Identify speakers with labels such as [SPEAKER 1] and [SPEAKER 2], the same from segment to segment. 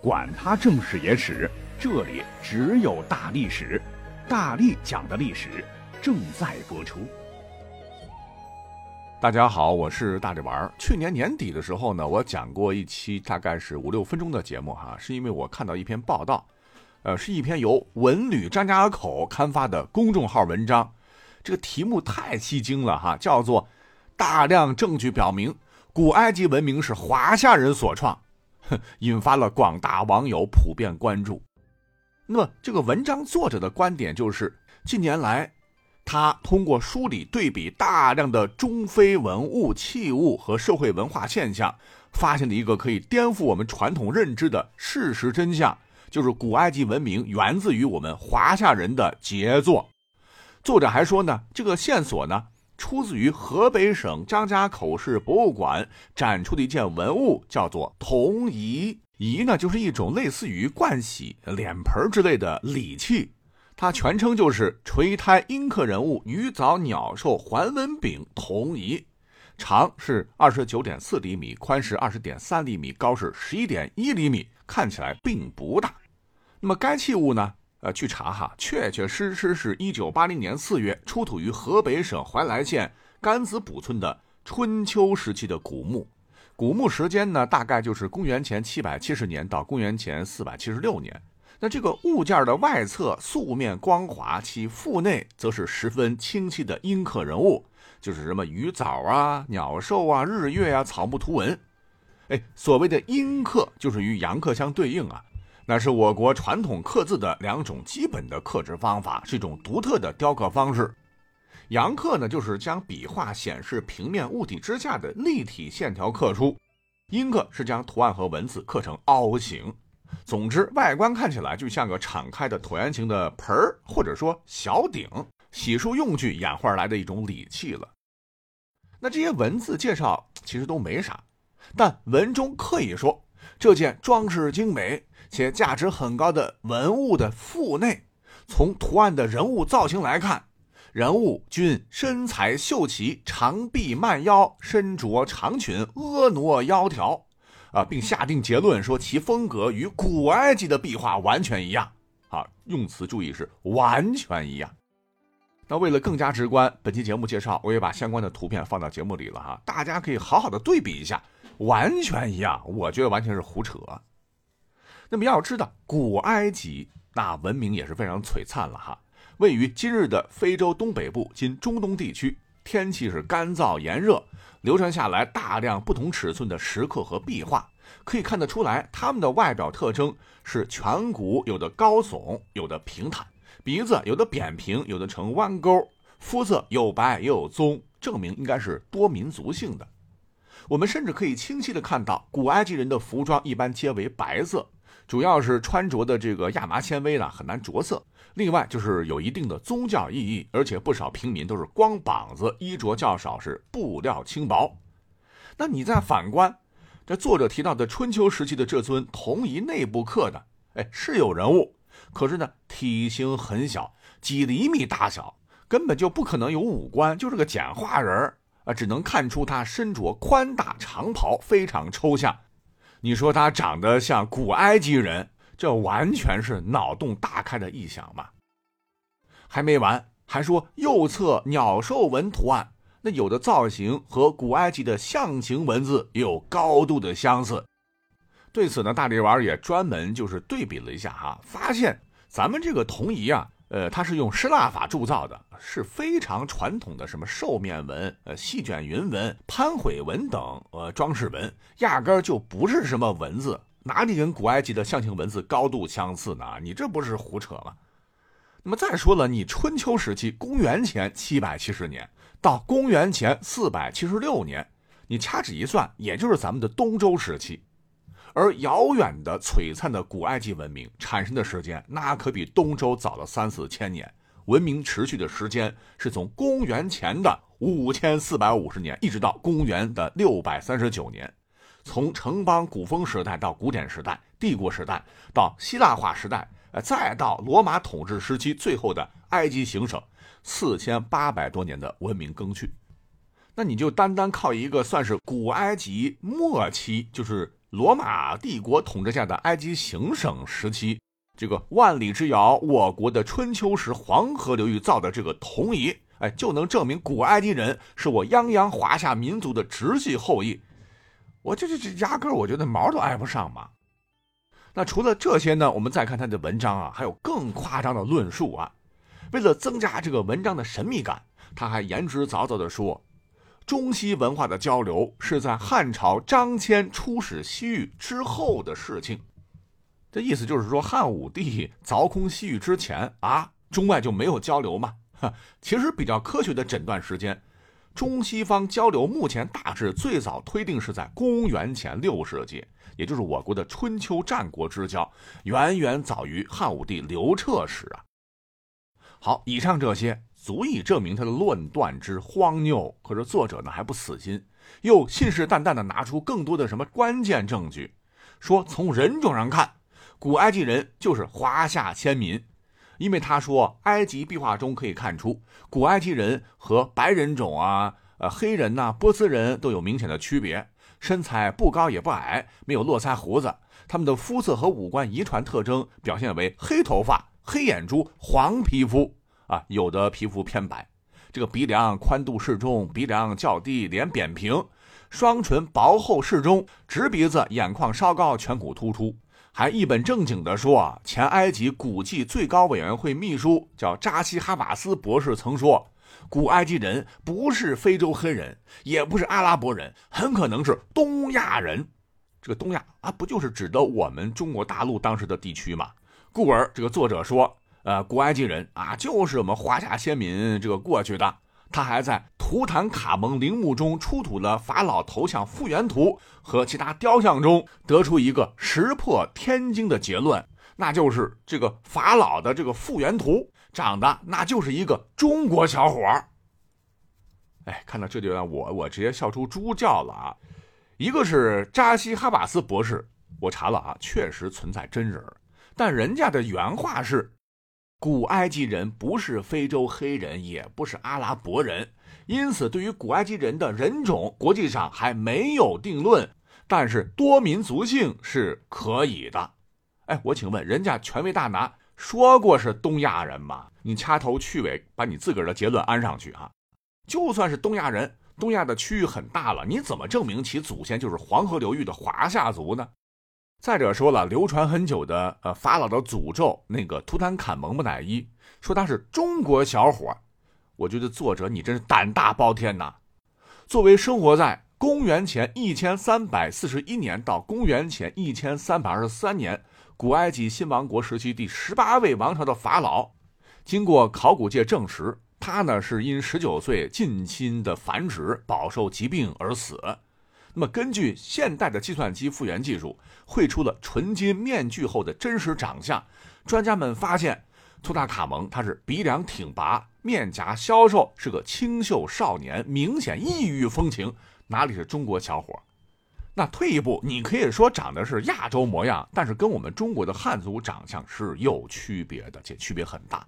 [SPEAKER 1] 管他正史野史，这里只有大历史，大力讲的历史正在播出。
[SPEAKER 2] 大家好，我是大力丸。去年年底的时候呢，我讲过一期大概是五六分钟的节目哈，是因为我看到一篇报道，呃，是一篇由文旅张家口刊发的公众号文章，这个题目太吸睛了哈，叫做《大量证据表明古埃及文明是华夏人所创》。引发了广大网友普遍关注。那么，这个文章作者的观点就是：近年来，他通过梳理对比大量的中非文物器物和社会文化现象，发现了一个可以颠覆我们传统认知的事实真相，就是古埃及文明源自于我们华夏人的杰作。作者还说呢，这个线索呢。出自于河北省张家口市博物馆展出的一件文物，叫做铜仪。仪呢，就是一种类似于盥洗脸盆之类的礼器。它全称就是垂胎阴刻人物鱼藻鸟兽环纹柄铜仪，长是二十九点四厘米，宽是二十点三厘米，高是十一点一厘米，看起来并不大。那么该器物呢？呃，据查哈，确确实实是一九八零年四月出土于河北省怀来县甘子堡村的春秋时期的古墓，古墓时间呢，大概就是公元前七百七十年到公元前四百七十六年。那这个物件的外侧素面光滑，其腹内则是十分清晰的阴刻人物，就是什么鱼藻啊、鸟兽啊、日月啊、草木图文。哎，所谓的阴刻，就是与阳刻相对应啊。那是我国传统刻字的两种基本的刻制方法，是一种独特的雕刻方式。阳刻呢，就是将笔画显示平面物体之下的立体线条刻出；阴刻是将图案和文字刻成凹形。总之，外观看起来就像个敞开的椭圆形的盆儿，或者说小鼎，洗漱用具演化而来的一种礼器了。那这些文字介绍其实都没啥，但文中刻意说这件装饰精美。且价值很高的文物的腹内，从图案的人物造型来看，人物均身材秀奇，长臂曼腰，身着长裙，婀娜窈窕，啊，并下定结论说其风格与古埃及的壁画完全一样。啊，用词注意是完全一样。那为了更加直观，本期节目介绍我也把相关的图片放到节目里了哈，大家可以好好的对比一下，完全一样，我觉得完全是胡扯。那么要知道，古埃及那文明也是非常璀璨了哈。位于今日的非洲东北部，今中东地区，天气是干燥炎热，流传下来大量不同尺寸的石刻和壁画，可以看得出来，他们的外表特征是颧骨有的高耸，有的平坦，鼻子有的扁平，有的呈弯钩，肤色有白也有棕，证明应该是多民族性的。我们甚至可以清晰的看到，古埃及人的服装一般皆为白色。主要是穿着的这个亚麻纤维呢很难着色，另外就是有一定的宗教意义，而且不少平民都是光膀子，衣着较少，是布料轻薄。那你再反观这作者提到的春秋时期的这尊铜仪内部刻的，哎，是有人物，可是呢体型很小，几厘米大小，根本就不可能有五官，就是个简化人儿啊，只能看出他身着宽大长袍，非常抽象。你说他长得像古埃及人，这完全是脑洞大开的臆想嘛？还没完，还说右侧鸟兽纹图案，那有的造型和古埃及的象形文字有高度的相似。对此呢，大力丸也专门就是对比了一下哈，发现咱们这个铜仪啊。呃，它是用失蜡法铸造的，是非常传统的什么兽面纹、呃细卷云纹、潘悔纹等呃装饰纹，压根儿就不是什么文字，哪里跟古埃及的象形文字高度相似呢？你这不是胡扯吗？那么再说了，你春秋时期，公元前七百七十年到公元前四百七十六年，你掐指一算，也就是咱们的东周时期。而遥远的璀璨的古埃及文明产生的时间，那可比东周早了三四千年。文明持续的时间是从公元前的五千四百五十年，一直到公元的六百三十九年。从城邦古风时代到古典时代、帝国时代，到希腊化时代，呃，再到罗马统治时期最后的埃及行省，四千八百多年的文明更去。那你就单单靠一个算是古埃及末期，就是。罗马帝国统治下的埃及行省时期，这个万里之遥，我国的春秋时黄河流域造的这个铜仪，哎，就能证明古埃及人是我泱泱华夏民族的直系后裔。我这这这压根，我觉得毛都挨不上嘛。那除了这些呢，我们再看他的文章啊，还有更夸张的论述啊。为了增加这个文章的神秘感，他还言之凿凿地说，中西文化的交流是在汉朝张骞出使西域之后的事情。这意思就是说，汉武帝凿空西域之前啊，中外就没有交流嘛。哈，其实比较科学的诊断时间。中西方交流目前大致最早推定是在公元前六世纪，也就是我国的春秋战国之交，远远早于汉武帝刘彻时啊。好，以上这些足以证明他的论断之荒谬。可是作者呢还不死心，又信誓旦旦地拿出更多的什么关键证据，说从人种上看，古埃及人就是华夏先民。因为他说，埃及壁画中可以看出，古埃及人和白人种啊、呃黑人呐、波斯人都有明显的区别，身材不高也不矮，没有络腮胡子，他们的肤色和五官遗传特征表现为黑头发、黑眼珠、黄皮肤啊，有的皮肤偏白，这个鼻梁宽度适中，鼻梁较低，脸扁平，双唇薄厚适中，直鼻子，眼眶稍高，颧骨突出。还一本正经地说啊，前埃及古迹最高委员会秘书叫扎西哈瓦斯博士曾说，古埃及人不是非洲黑人，也不是阿拉伯人，很可能是东亚人。这个东亚啊，不就是指的我们中国大陆当时的地区吗？故而这个作者说，呃，古埃及人啊，就是我们华夏先民这个过去的。他还在图坦卡蒙陵墓中出土的法老头像复原图和其他雕像中得出一个石破天惊的结论，那就是这个法老的这个复原图长得那就是一个中国小伙儿。哎，看到这就让我我直接笑出猪叫了啊！一个是扎西哈瓦斯博士，我查了啊，确实存在真人，但人家的原话是。古埃及人不是非洲黑人，也不是阿拉伯人，因此对于古埃及人的人种，国际上还没有定论。但是多民族性是可以的。哎，我请问，人家权威大拿说过是东亚人吗？你掐头去尾把你自个儿的结论安上去啊！就算是东亚人，东亚的区域很大了，你怎么证明其祖先就是黄河流域的华夏族呢？再者说了，流传很久的呃法老的诅咒，那个图坦卡蒙木乃伊，说他是中国小伙我觉得作者你真是胆大包天呐！作为生活在公元前一千三百四十一年到公元前一千三百二十三年古埃及新王国时期第十八位王朝的法老，经过考古界证实，他呢是因十九岁近亲的繁殖饱受疾病而死。那么，根据现代的计算机复原技术，绘出了纯金面具后的真实长相。专家们发现，图塔卡蒙他是鼻梁挺拔，面颊消瘦，是个清秀少年，明显异域风情，哪里是中国小伙？那退一步，你可以说长得是亚洲模样，但是跟我们中国的汉族长相是有区别的，且区别很大。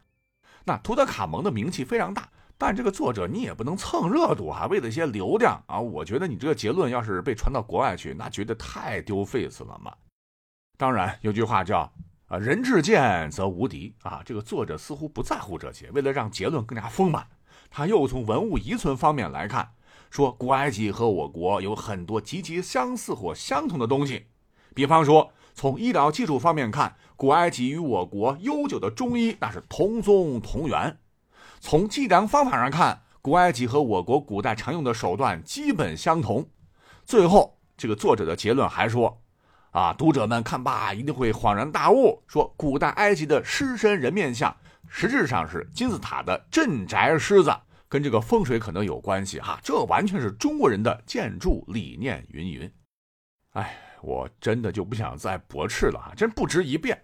[SPEAKER 2] 那图特卡蒙的名气非常大。但这个作者你也不能蹭热度哈，为了一些流量啊，我觉得你这个结论要是被传到国外去，那觉得太丢 face 了嘛。当然有句话叫啊，人至贱则无敌啊，这个作者似乎不在乎这些，为了让结论更加丰满，他又从文物遗存方面来看，说古埃及和我国有很多极其相似或相同的东西，比方说从医疗技术方面看，古埃及与我国悠久的中医那是同宗同源。从计量方法上看，古埃及和我国古代常用的手段基本相同。最后，这个作者的结论还说：“啊，读者们看罢一定会恍然大悟，说古代埃及的狮身人面像实质上是金字塔的镇宅狮子，跟这个风水可能有关系哈。这完全是中国人的建筑理念。”云云。哎，我真的就不想再驳斥了啊，真不值一辩。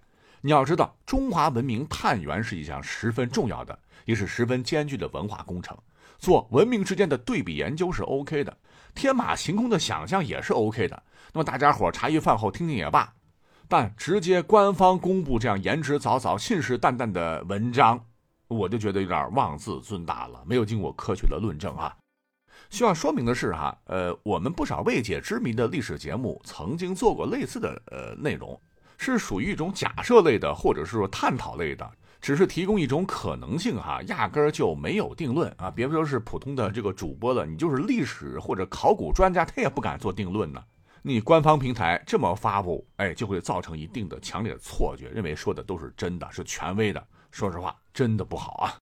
[SPEAKER 2] 你要知道，中华文明探源是一项十分重要的。也是十分艰巨的文化工程，做文明之间的对比研究是 OK 的，天马行空的想象也是 OK 的。那么大家伙茶余饭后听听也罢，但直接官方公布这样言之凿凿、信誓旦旦的文章，我就觉得有点妄自尊大了，没有经过科学的论证啊。需要说明的是哈，呃，我们不少未解之谜的历史节目曾经做过类似的呃内容，是属于一种假设类的，或者是说探讨类的，只是提供一种可能性哈，压根儿就没有定论啊。别说是普通的这个主播了，你就是历史或者考古专家，他也不敢做定论呢。你官方平台这么发布，哎，就会造成一定的强烈的错觉，认为说的都是真的，是权威的。说实话，真的不好啊。